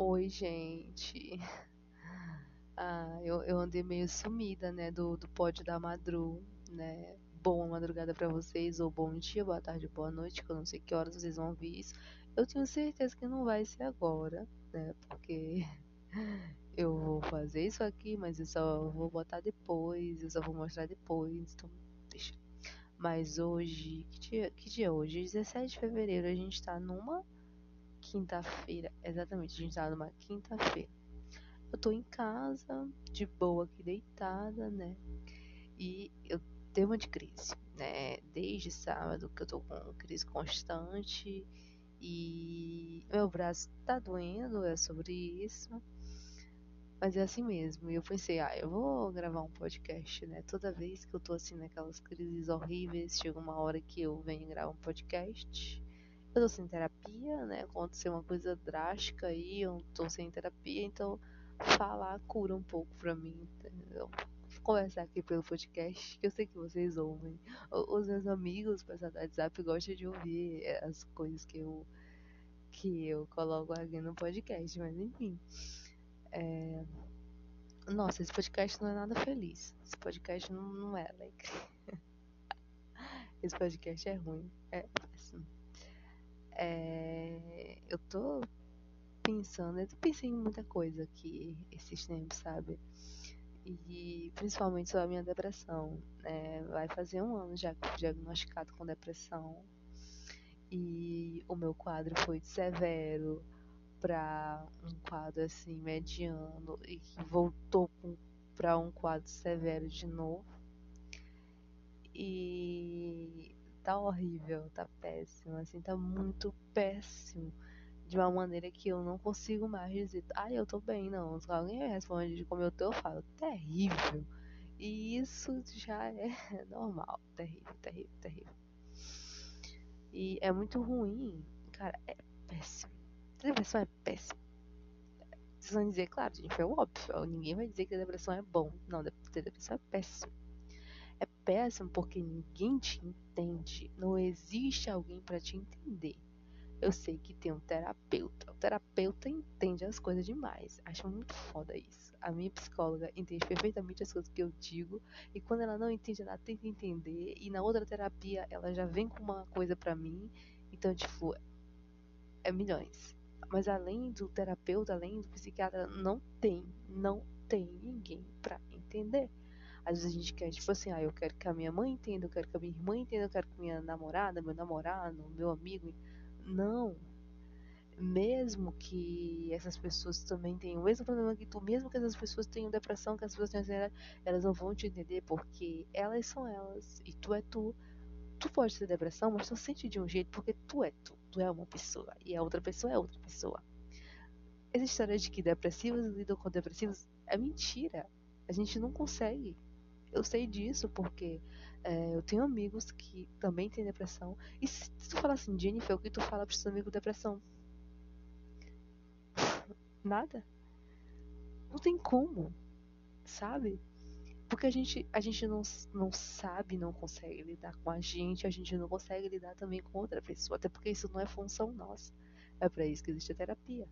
Oi, gente. Ah, eu, eu andei meio sumida, né, do, do pódio da Madru, né? Boa madrugada pra vocês, ou bom dia, boa tarde, boa noite, que eu não sei que horas vocês vão ouvir isso. Eu tenho certeza que não vai ser agora, né? Porque eu vou fazer isso aqui, mas eu só vou botar depois, eu só vou mostrar depois, então deixa. Mas hoje, que dia, que dia é hoje? 17 de fevereiro, a gente tá numa quinta-feira, exatamente, a gente tá numa quinta-feira. Eu tô em casa, de boa aqui deitada, né? E eu tenho uma de crise, né? Desde sábado que eu tô com crise constante e meu braço tá doendo, é sobre isso. Mas é assim mesmo. E eu pensei, ah, eu vou gravar um podcast, né? Toda vez que eu tô assim naquelas crises horríveis, chega uma hora que eu venho gravar um podcast. Eu tô sem terapia, né? Aconteceu uma coisa drástica aí, eu tô sem terapia, então falar cura um pouco pra mim, entendeu? Conversar aqui pelo podcast, que eu sei que vocês ouvem. Os meus amigos, pessoal do WhatsApp, gostam de ouvir as coisas que eu que eu coloco aqui no podcast, mas enfim. É... Nossa, esse podcast não é nada feliz. Esse podcast não, não é alegre. esse podcast é ruim. É péssimo. É... Eu tô pensando, eu pensei em muita coisa aqui esses tempos, sabe? E principalmente sobre a minha depressão. É, vai fazer um ano já que fui diagnosticado com depressão. E o meu quadro foi de severo para um quadro assim mediano e voltou para um quadro severo de novo. E tá horrível, tá péssimo, assim, tá muito péssimo de uma maneira que eu não consigo mais dizer, ah, eu tô bem, não. Se alguém responde de como eu tô, eu falo, terrível. E isso já é normal. Terrível, terrível, terrível. E é muito ruim. Cara, é péssimo. Depressão é péssimo. Vocês vão dizer, claro, gente, é óbvio. Ninguém vai dizer que a depressão é bom. Não, ter depressão é péssimo. Péssimo porque ninguém te entende. Não existe alguém para te entender eu sei que tem um terapeuta. O terapeuta entende as coisas demais. Acho muito foda isso. A minha psicóloga entende perfeitamente as coisas que eu digo. E quando ela não entende, ela tenta entender. E na outra terapia, ela já vem com uma coisa para mim. Então, tipo, é milhões. Mas além do terapeuta, além do psiquiatra, não tem, não tem ninguém para entender. Às vezes a gente quer, tipo assim, ah, eu quero que a minha mãe entenda, eu quero que a minha irmã entenda, eu quero que minha namorada, meu namorado, meu amigo não. Mesmo que essas pessoas também tenham o mesmo problema que tu, mesmo que essas pessoas tenham depressão, que as pessoas tenham ansiedade, elas não vão te entender porque elas são elas e tu é tu. Tu pode ter depressão, mas tu sente de um jeito porque tu é tu. Tu é uma pessoa e a outra pessoa é outra pessoa. Essa história de que depressivos lidam com depressivos é mentira. A gente não consegue. Eu sei disso porque é, eu tenho amigos que também têm depressão. E se tu falar assim, Jennifer, o que tu fala pro seu amigo depressão? Nada. Não tem como, sabe? Porque a gente, a gente não, não sabe, não consegue lidar com a gente, a gente não consegue lidar também com outra pessoa. Até porque isso não é função nossa. É para isso que existe a terapia.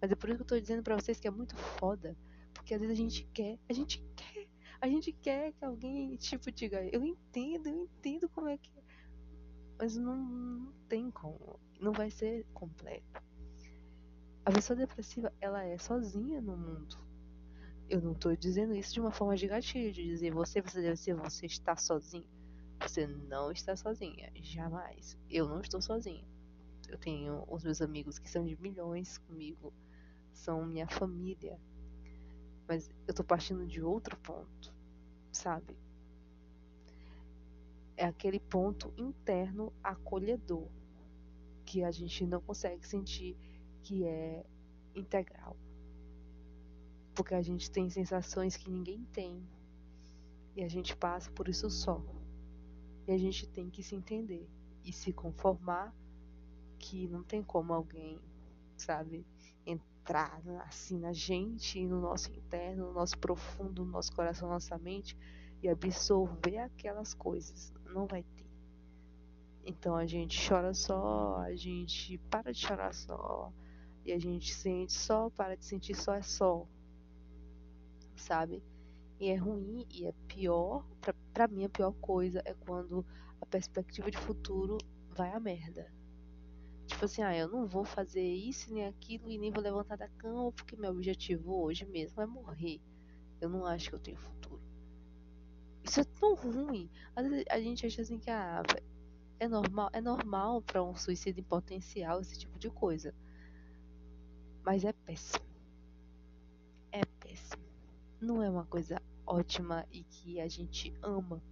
Mas é por isso que eu tô dizendo para vocês que é muito foda. Porque às vezes a gente quer, a gente quer a gente quer que alguém, tipo, diga, eu entendo, eu entendo como é que. É. Mas não, não tem como. Não vai ser completo. A pessoa depressiva, ela é sozinha no mundo. Eu não estou dizendo isso de uma forma de gatilho, de dizer você, você deve ser, você está sozinho. Você não está sozinha, jamais. Eu não estou sozinha. Eu tenho os meus amigos que são de milhões comigo, são minha família. Mas eu tô partindo de outro ponto, sabe? É aquele ponto interno acolhedor que a gente não consegue sentir que é integral. Porque a gente tem sensações que ninguém tem. E a gente passa por isso só. E a gente tem que se entender e se conformar que não tem como alguém, sabe, entrar assim na gente, no nosso interno, no nosso profundo, no nosso coração, nossa mente e absorver aquelas coisas. Não vai ter. Então a gente chora só, a gente para de chorar só, e a gente sente só, para de sentir só é só, sabe? E é ruim e é pior, pra, pra mim a pior coisa é quando a perspectiva de futuro vai a merda. Tipo assim, ah, eu não vou fazer isso nem aquilo e nem vou levantar da cama porque meu objetivo hoje mesmo é morrer. Eu não acho que eu tenho futuro. Isso é tão ruim. Às vezes a gente acha assim que ah, é normal, é normal para um suicídio em potencial esse tipo de coisa. Mas é péssimo. É péssimo. Não é uma coisa ótima e que a gente ama.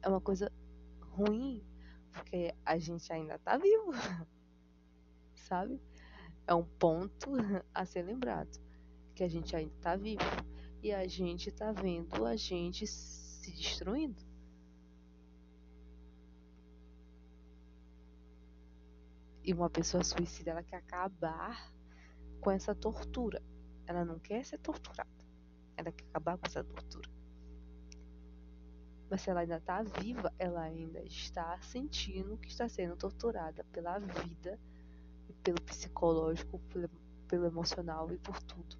É uma coisa ruim porque a gente ainda tá vivo. Sabe? É um ponto a ser lembrado. Que a gente ainda tá vivo. E a gente tá vendo a gente se destruindo. E uma pessoa suicida, ela quer acabar com essa tortura. Ela não quer ser torturada. Ela quer acabar com essa tortura. Mas se ela ainda está viva, ela ainda está sentindo que está sendo torturada pela vida, pelo psicológico, pelo, pelo emocional e por tudo.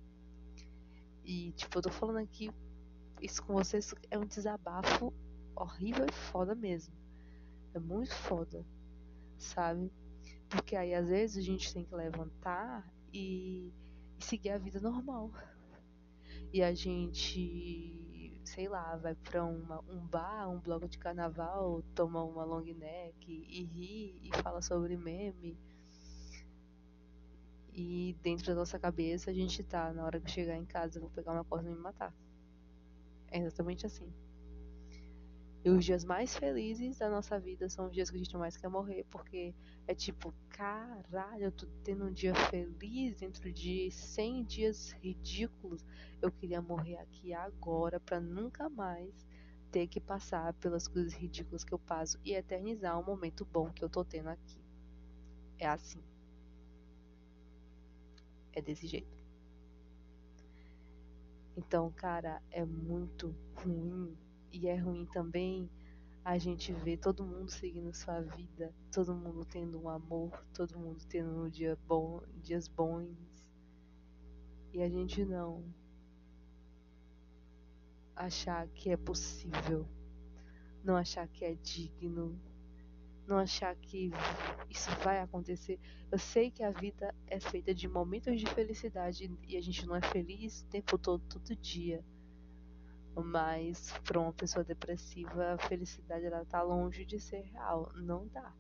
E, tipo, eu tô falando aqui isso com vocês é um desabafo horrível e foda mesmo. É muito foda, sabe? Porque aí às vezes a gente tem que levantar e, e seguir a vida normal. E a gente, sei lá, vai pra uma, um bar, um bloco de carnaval, toma uma long neck e ri e fala sobre meme. E dentro da nossa cabeça a gente tá, na hora que chegar em casa, eu vou pegar uma corda e me matar. É exatamente assim. E os dias mais felizes da nossa vida são os dias que a gente mais quer morrer, porque é tipo, caralho, eu tô tendo um dia feliz dentro de 100 dias ridículos. Eu queria morrer aqui agora para nunca mais ter que passar pelas coisas ridículas que eu passo e eternizar um momento bom que eu tô tendo aqui. É assim. É desse jeito. Então, cara, é muito ruim e é ruim também a gente ver todo mundo seguindo sua vida, todo mundo tendo um amor, todo mundo tendo um dia bom, dias bons. E a gente não achar que é possível, não achar que é digno, não achar que isso vai acontecer. Eu sei que a vida é feita de momentos de felicidade e a gente não é feliz o tempo todo, todo dia. Mas para uma pessoa depressiva, a felicidade ela tá longe de ser real. Não dá.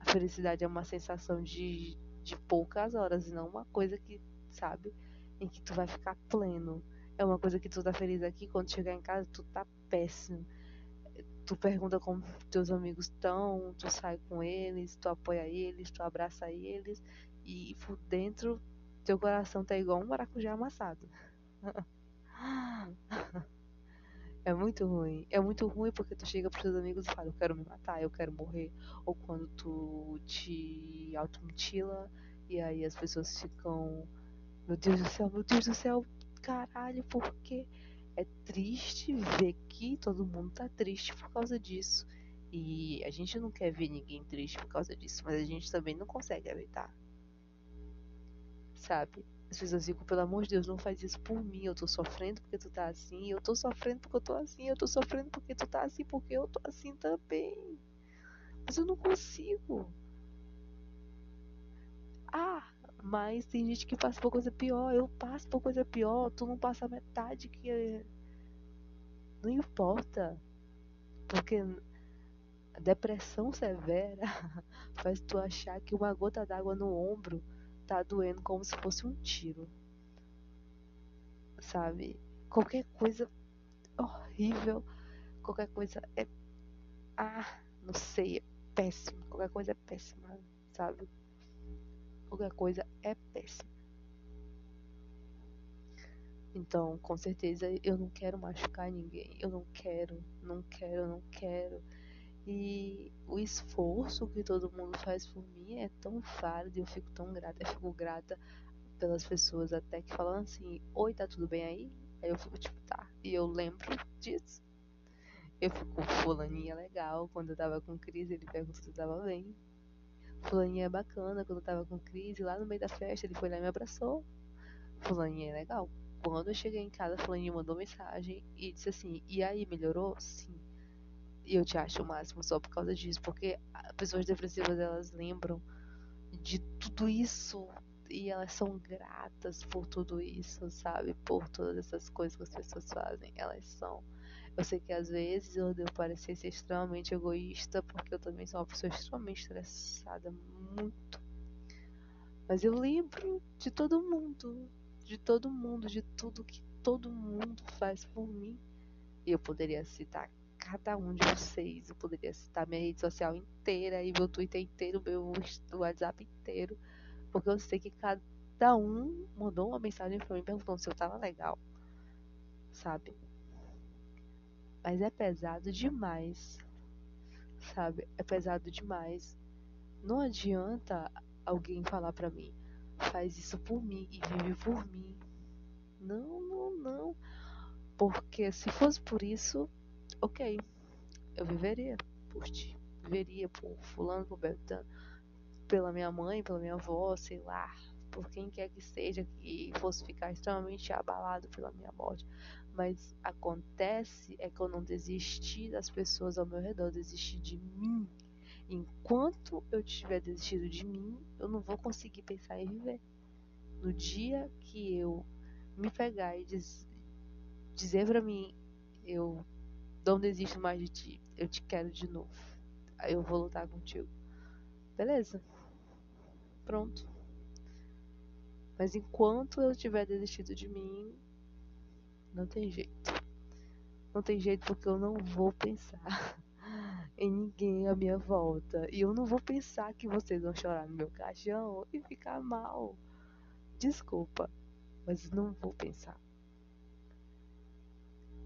A felicidade é uma sensação de, de poucas horas e não uma coisa que, sabe, em que tu vai ficar pleno. É uma coisa que tu tá feliz aqui, quando chegar em casa tu tá péssimo. Tu pergunta como teus amigos estão, tu sai com eles, tu apoia eles, tu abraça eles e por dentro teu coração tá igual um maracujá amassado. É muito ruim. É muito ruim porque tu chega pros teus amigos e fala, eu quero me matar, eu quero morrer. Ou quando tu te automutila e aí as pessoas ficam, meu Deus do céu, meu Deus do céu, caralho, por quê? É triste ver que todo mundo tá triste por causa disso. E a gente não quer ver ninguém triste por causa disso, mas a gente também não consegue evitar. Sabe? Pessoas ficam, pelo amor de Deus, não faz isso por mim. Eu tô sofrendo porque tu tá assim. Eu tô sofrendo porque eu tô assim. Eu tô sofrendo porque tu tá assim. Porque eu tô assim também. Mas eu não consigo. Ah, mas tem gente que passa por coisa pior. Eu passo por coisa pior. Tu não passa metade que. Não importa. Porque a depressão severa faz tu achar que uma gota d'água no ombro tá doendo como se fosse um tiro. Sabe? Qualquer coisa horrível, qualquer coisa é. Ah, não sei, é péssimo. Qualquer coisa é péssima, sabe? Qualquer coisa é péssima. Então, com certeza, eu não quero machucar ninguém. Eu não quero, não quero, não quero. E o esforço que todo mundo faz por mim é tão válido e eu fico tão grata. Eu fico grata pelas pessoas até que falam assim: Oi, tá tudo bem aí? Aí eu fico tipo, tá. E eu lembro disso. Eu fico, fulaninha legal. Quando eu tava com crise, ele perguntou se eu tava bem. Fulaninha é bacana, quando eu tava com crise, lá no meio da festa, ele foi lá e me abraçou. Fulaninha é legal. Quando eu cheguei em casa, Fulaninha mandou mensagem e disse assim: E aí, melhorou? Sim. Eu te acho o máximo só por causa disso, porque pessoas depressivas elas lembram de tudo isso e elas são gratas por tudo isso, sabe? Por todas essas coisas que as pessoas fazem. Elas são. Eu sei que às vezes eu devo parecer ser extremamente egoísta, porque eu também sou uma pessoa extremamente estressada, muito. Mas eu lembro de todo mundo, de todo mundo, de tudo que todo mundo faz por mim. E eu poderia citar cada um de vocês, eu poderia citar minha rede social inteira e meu Twitter inteiro, meu WhatsApp inteiro, porque eu sei que cada um mandou uma mensagem para mim perguntando se eu tava legal, sabe? Mas é pesado demais, sabe? É pesado demais. Não adianta alguém falar para mim, faz isso por mim e vive por mim. Não, não, não. Porque se fosse por isso, ok, eu viveria por ti. Viveria por fulano, por Beltrano, pela minha mãe, pela minha avó, sei lá, por quem quer que seja que fosse ficar extremamente abalado pela minha morte. Mas acontece é que eu não desisti das pessoas ao meu redor, desisti de mim. Enquanto eu tiver desistido de mim, eu não vou conseguir pensar em viver. No dia que eu me pegar e diz, dizer para mim, eu não desisto mais de ti, eu te quero de novo. Eu vou lutar contigo. Beleza? Pronto. Mas enquanto eu tiver desistido de mim, não tem jeito. Não tem jeito porque eu não vou pensar em ninguém à minha volta. E eu não vou pensar que vocês vão chorar no meu caixão e ficar mal. Desculpa, mas não vou pensar.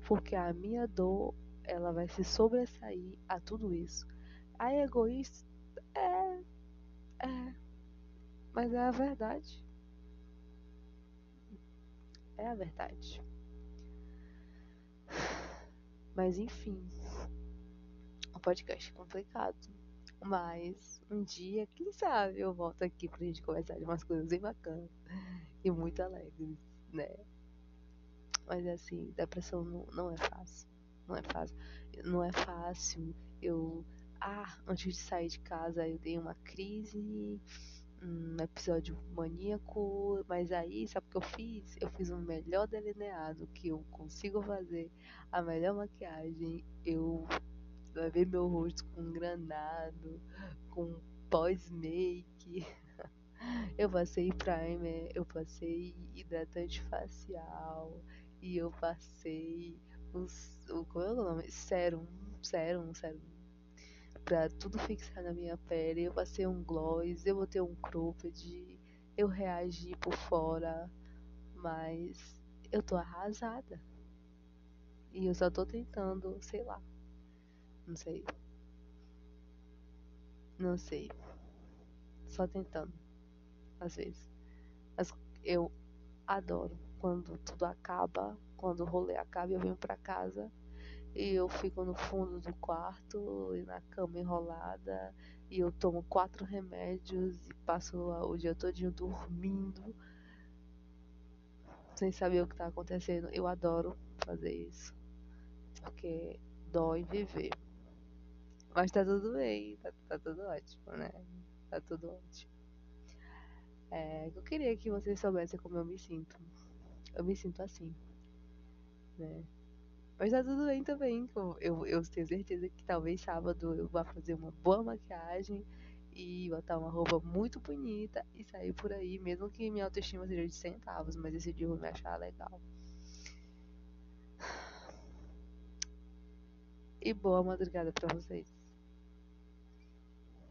Porque a minha dor, ela vai se sobressair a tudo isso. A egoísta é. É. Mas é a verdade. É a verdade. Mas enfim, o podcast é complicado. Mas um dia, quem sabe, eu volto aqui pra gente conversar de umas coisas bem bacanas e muito alegres, né? Mas assim, depressão não, não é fácil. Não é fácil. Não é fácil. Eu. Ah, antes de sair de casa eu dei uma crise um episódio maníaco, mas aí, sabe o que eu fiz? Eu fiz um melhor delineado que eu consigo fazer, a melhor maquiagem, eu lavei meu rosto com granado, com pós-make, eu passei primer, eu passei hidratante facial e eu passei o, como é o nome? Sérum, sérum, sérum pra tudo fixar na minha pele. Eu passei um gloss, eu botei um cropped, eu reagi por fora, mas eu tô arrasada. E eu só tô tentando, sei lá. Não sei. Não sei. Só tentando. Às vezes. Mas eu adoro quando tudo acaba, quando o rolê acaba eu venho pra casa e eu fico no fundo do quarto e na cama enrolada e eu tomo quatro remédios e passo o dia todinho dormindo sem saber o que está acontecendo. Eu adoro fazer isso porque dói viver. Mas tá tudo bem, tá, tá tudo ótimo, né? Tá tudo ótimo. É, eu queria que vocês soubessem como eu me sinto. Eu me sinto assim, né? Mas tá tudo bem também. Eu, eu tenho certeza que talvez sábado eu vá fazer uma boa maquiagem e botar uma roupa muito bonita e sair por aí, mesmo que minha autoestima seja de centavos, mas esse dia eu vou me achar legal. E boa madrugada para vocês.